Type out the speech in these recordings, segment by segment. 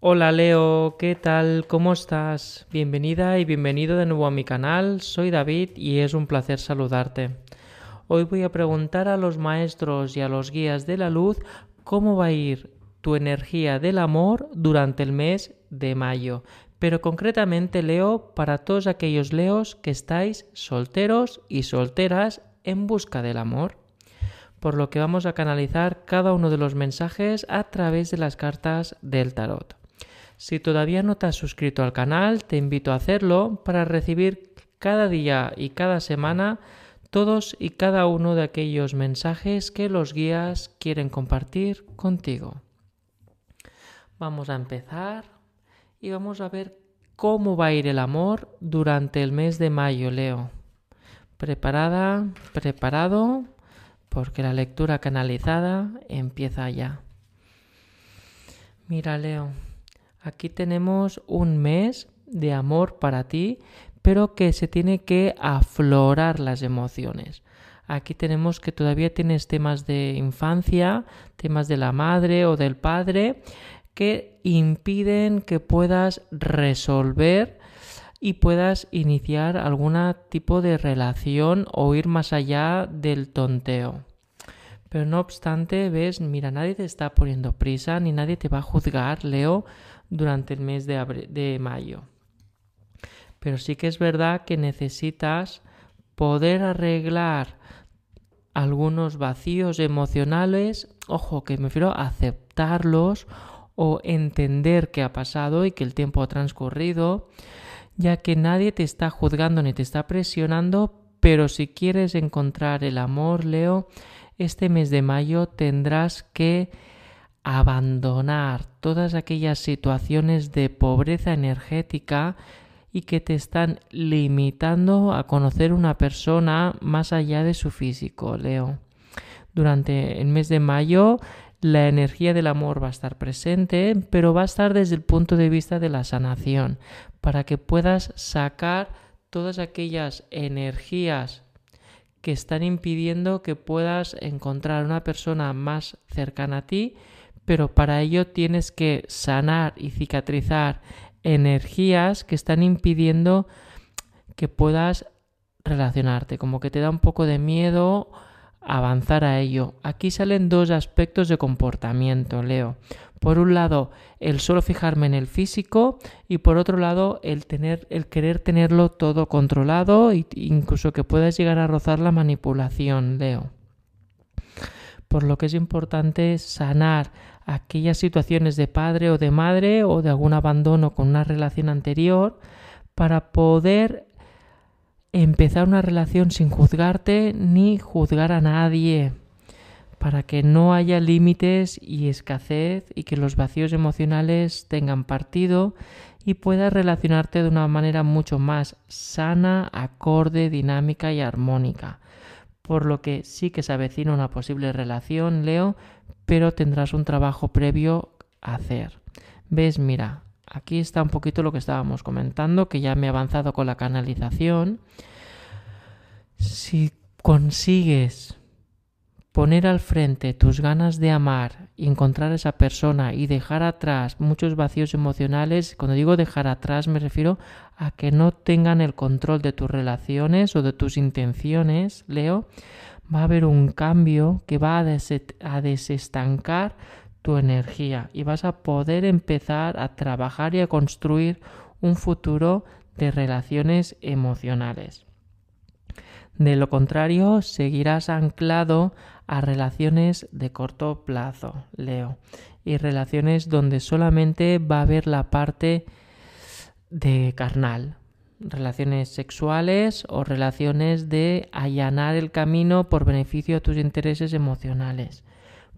Hola Leo, ¿qué tal? ¿Cómo estás? Bienvenida y bienvenido de nuevo a mi canal. Soy David y es un placer saludarte. Hoy voy a preguntar a los maestros y a los guías de la luz cómo va a ir tu energía del amor durante el mes de mayo. Pero concretamente Leo para todos aquellos Leos que estáis solteros y solteras en busca del amor por lo que vamos a canalizar cada uno de los mensajes a través de las cartas del tarot. Si todavía no te has suscrito al canal, te invito a hacerlo para recibir cada día y cada semana todos y cada uno de aquellos mensajes que los guías quieren compartir contigo. Vamos a empezar y vamos a ver cómo va a ir el amor durante el mes de mayo, Leo. ¿Preparada? ¿Preparado? porque la lectura canalizada empieza ya. Mira, Leo, aquí tenemos un mes de amor para ti, pero que se tiene que aflorar las emociones. Aquí tenemos que todavía tienes temas de infancia, temas de la madre o del padre, que impiden que puedas resolver y puedas iniciar algún tipo de relación o ir más allá del tonteo. Pero no obstante, ves, mira, nadie te está poniendo prisa ni nadie te va a juzgar, Leo, durante el mes de, de mayo. Pero sí que es verdad que necesitas poder arreglar algunos vacíos emocionales, ojo, que me refiero a aceptarlos o entender qué ha pasado y que el tiempo ha transcurrido, ya que nadie te está juzgando ni te está presionando, pero si quieres encontrar el amor, Leo, este mes de mayo tendrás que abandonar todas aquellas situaciones de pobreza energética y que te están limitando a conocer una persona más allá de su físico, Leo. Durante el mes de mayo la energía del amor va a estar presente, pero va a estar desde el punto de vista de la sanación, para que puedas sacar todas aquellas energías que están impidiendo que puedas encontrar una persona más cercana a ti, pero para ello tienes que sanar y cicatrizar energías que están impidiendo que puedas relacionarte, como que te da un poco de miedo avanzar a ello. Aquí salen dos aspectos de comportamiento, Leo. Por un lado, el solo fijarme en el físico y por otro lado, el tener el querer tenerlo todo controlado e incluso que puedas llegar a rozar la manipulación, Leo. Por lo que es importante sanar aquellas situaciones de padre o de madre o de algún abandono con una relación anterior para poder empezar una relación sin juzgarte ni juzgar a nadie, para que no haya límites y escasez y que los vacíos emocionales tengan partido y puedas relacionarte de una manera mucho más sana, acorde, dinámica y armónica. Por lo que sí que se avecina una posible relación, Leo, pero tendrás un trabajo previo a hacer. ¿Ves? Mira, Aquí está un poquito lo que estábamos comentando, que ya me he avanzado con la canalización. Si consigues poner al frente tus ganas de amar y encontrar a esa persona y dejar atrás muchos vacíos emocionales, cuando digo dejar atrás me refiero a que no tengan el control de tus relaciones o de tus intenciones, Leo, va a haber un cambio que va a, desestancar tu energía y vas a poder empezar a trabajar y a construir un futuro de relaciones emocionales. De lo contrario, seguirás anclado a relaciones de corto plazo, Leo, y relaciones donde solamente va a haber la parte de carnal, relaciones sexuales o relaciones de allanar el camino por beneficio de tus intereses emocionales.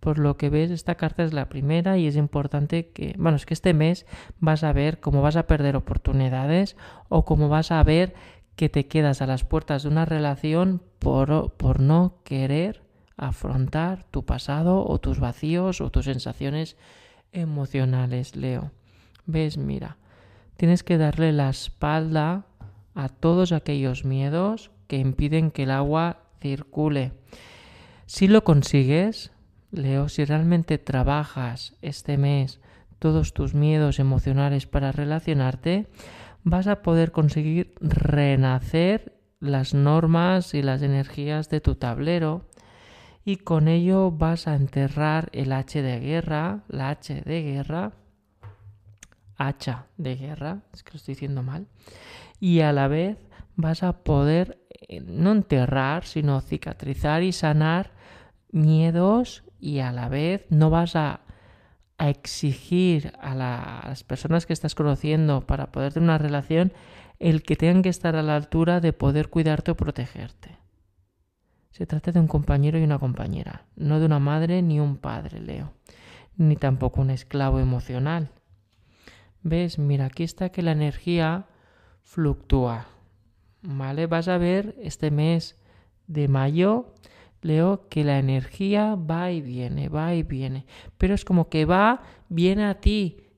Por lo que ves, esta carta es la primera y es importante que, bueno, es que este mes vas a ver cómo vas a perder oportunidades o cómo vas a ver que te quedas a las puertas de una relación por, por no querer afrontar tu pasado o tus vacíos o tus sensaciones emocionales, Leo. ¿Ves? Mira, tienes que darle la espalda a todos aquellos miedos que impiden que el agua circule. Si lo consigues, Leo, si realmente trabajas este mes todos tus miedos emocionales para relacionarte, vas a poder conseguir renacer las normas y las energías de tu tablero y con ello vas a enterrar el H de guerra, la H de guerra, hacha de guerra, es que lo estoy diciendo mal, y a la vez vas a poder eh, no enterrar, sino cicatrizar y sanar miedos y a la vez no vas a, exigir a, a, las personas que estás conociendo para poder tener una relación el que tengan que estar a la altura de poder cuidarte o protegerte. Se trata de un compañero y una compañera, no de una madre ni un padre, Leo, ni tampoco un esclavo emocional. ¿Ves? Mira, aquí está que la energía fluctúa. ¿Vale? Vas a ver este mes de mayo Leo que la energía va y viene, va y viene, pero es como que va, viene a ti,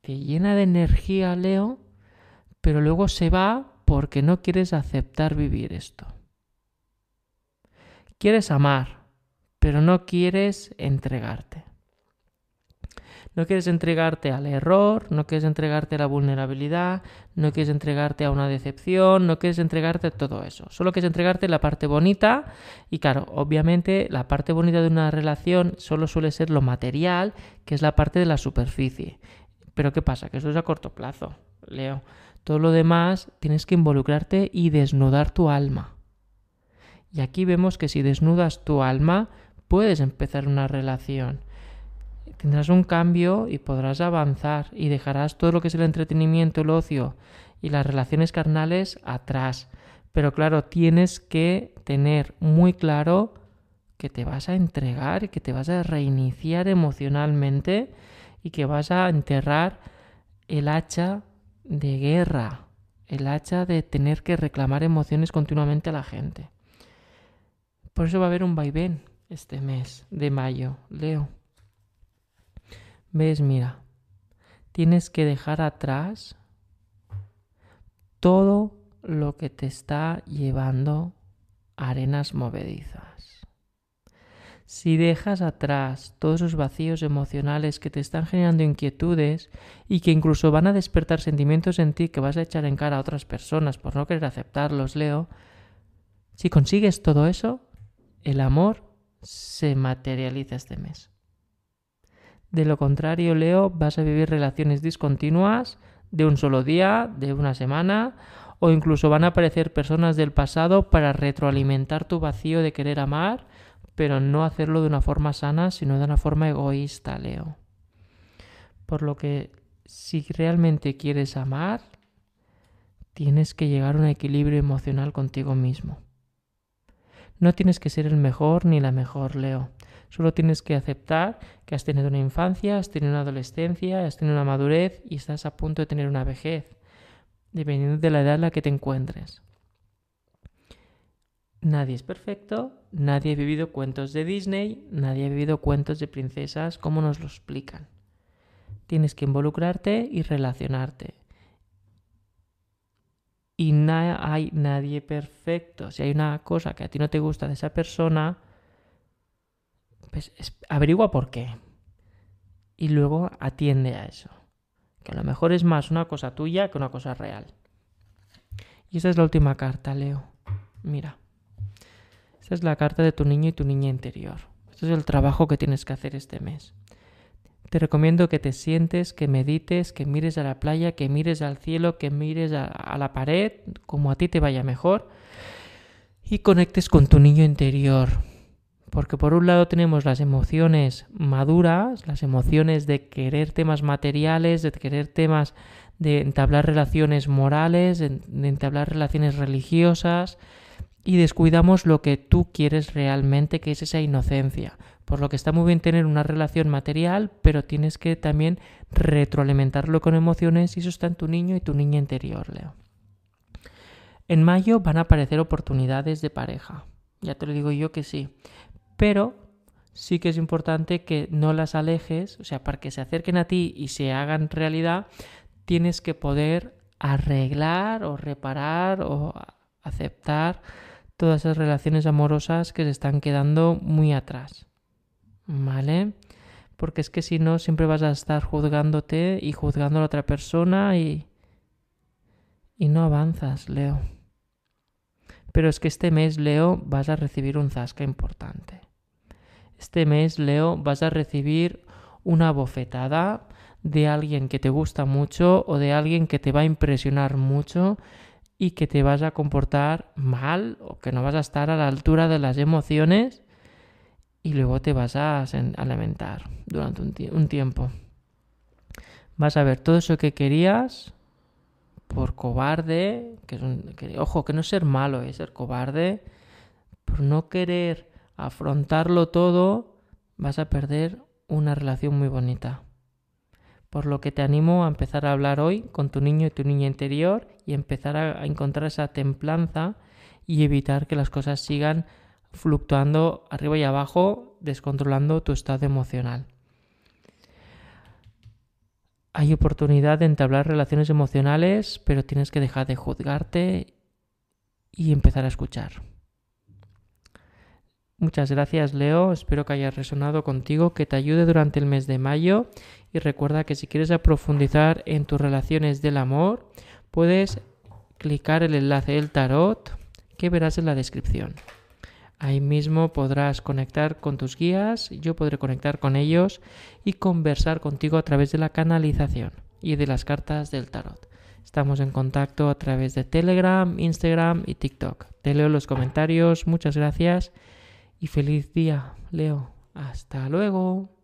te llena de energía, Leo, pero luego se va porque no quieres aceptar vivir esto. Quieres amar, pero no quieres entregarte. No quieres entregarte al error, no quieres entregarte a la vulnerabilidad, no quieres entregarte a una decepción, no quieres entregarte a todo eso. Solo quieres entregarte la parte bonita y claro, obviamente la parte bonita de una relación solo suele ser lo material, que es la parte de la superficie. Pero ¿qué pasa? Que eso es a corto plazo, Leo. Todo lo demás tienes que involucrarte y desnudar tu alma. Y aquí vemos que si desnudas tu alma, puedes empezar una relación tendrás un cambio y podrás avanzar y dejarás todo lo que es el entretenimiento, el ocio y las relaciones carnales atrás. Pero claro, tienes que tener muy claro que te vas a entregar que te vas a reiniciar emocionalmente y que vas a enterrar el hacha de guerra, el hacha de tener que reclamar emociones continuamente a la gente. Por eso va a haber un vaivén este mes de mayo, Leo. ¿Ves? Mira, tienes que dejar atrás todo lo que te está llevando arenas movedizas. Si dejas atrás todos esos vacíos emocionales que te están generando inquietudes y que incluso van a despertar sentimientos en ti que vas a echar en cara a otras personas por no querer aceptarlos, Leo, si consigues todo eso, el amor se materializa este mes. De lo contrario, Leo, vas a vivir relaciones discontinuas de un solo día, de una semana, o incluso van a aparecer personas del pasado para retroalimentar tu vacío de querer amar, pero no hacerlo de una forma sana, sino de una forma egoísta, Leo. Por lo que si realmente quieres amar, tienes que llegar a un equilibrio emocional contigo mismo. No tienes que ser el mejor ni la mejor, Leo. Solo tienes que aceptar que has tenido una infancia, has tenido una adolescencia, has tenido una madurez y estás a punto de tener una vejez, dependiendo de la edad en la que te encuentres. Nadie es perfecto, nadie ha vivido cuentos de Disney, nadie ha vivido cuentos de princesas como nos lo explican. Tienes que involucrarte y relacionarte. Y no hay nadie perfecto. Si hay una cosa que a ti no te gusta de esa persona, pues averigua por qué. Y luego atiende a eso. Que a lo mejor es más una cosa tuya que una cosa real. Y esta es la última carta, Leo. Mira. Esta es la carta de tu niño y tu niña interior. Este es el trabajo que tienes que hacer este mes. Te recomiendo que te sientes, que medites, que mires a la playa, que mires al cielo, que mires a, a la pared, como a ti te vaya mejor, y conectes con tu niño interior, porque por un lado tenemos las emociones maduras, las emociones de querer temas materiales, de querer temas de entablar relaciones morales, de, entablar relaciones religiosas, y descuidamos lo que tú quieres realmente, que es esa inocencia. Por lo que está muy bien tener una relación material, pero tienes que también retroalimentarlo con emociones y eso está en tu niño y tu niña interior, Leo. En mayo van a aparecer oportunidades de pareja. Ya te lo digo yo que sí pero sí que es importante que no las alejes, o sea, para que se acerquen a ti y se hagan realidad, tienes que poder arreglar o reparar o aceptar todas esas relaciones amorosas que se están quedando muy atrás. ¿Vale? porque es que si no siempre vas a estar juzgándote y juzgando a la otra persona y y no avanzas, Leo. Pero es que este mes, Leo, vas a recibir un zasca importante. Este mes, Leo, vas a recibir una bofetada de alguien que te gusta mucho o de alguien que te va a impresionar mucho y que te vas a comportar mal o que no vas a estar a la altura de las emociones y luego te vas a, lamentar durante un, tiempo. Vas a ver todo eso que querías por cobarde, que, ojo, que no es ser malo, es ser cobarde, por no querer afrontarlo todo, vas a perder una relación muy bonita. Por lo que te animo a empezar a hablar hoy con tu niño y tu niña interior y empezar a encontrar esa templanza y evitar que las cosas sigan fluctuando arriba y abajo, descontrolando tu estado emocional. Hay oportunidad de entablar relaciones emocionales, pero tienes que dejar de juzgarte y empezar a escuchar. Muchas gracias Leo, espero que haya resonado contigo, que te ayude durante el mes de mayo y recuerda que si quieres profundizar en tus relaciones del amor, puedes clicar el enlace del tarot que verás en la descripción. Ahí mismo podrás conectar con tus guías, yo podré conectar con ellos y conversar contigo a través de la canalización y de las cartas del tarot. Estamos en contacto a través de Telegram, Instagram y TikTok. Te leo los comentarios, muchas gracias y feliz día, Leo. Hasta luego.